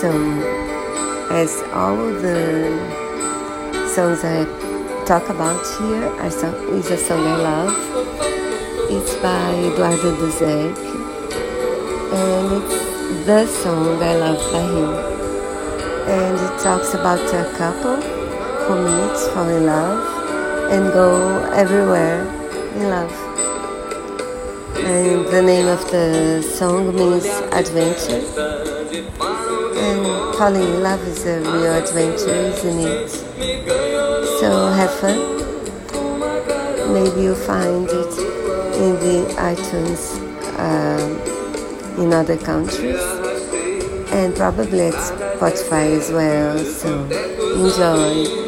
So, as all the songs I talk about here are so, is a song I love. It's by Eduardo Dusek, and it's the song I love by him. And it talks about a couple who meets, fall in love, and go everywhere in love. And the name of the song means adventure. And falling in love is a real adventure, isn't it? So have fun. Maybe you'll find it in the iTunes um, in other countries and probably at Spotify as well. So enjoy.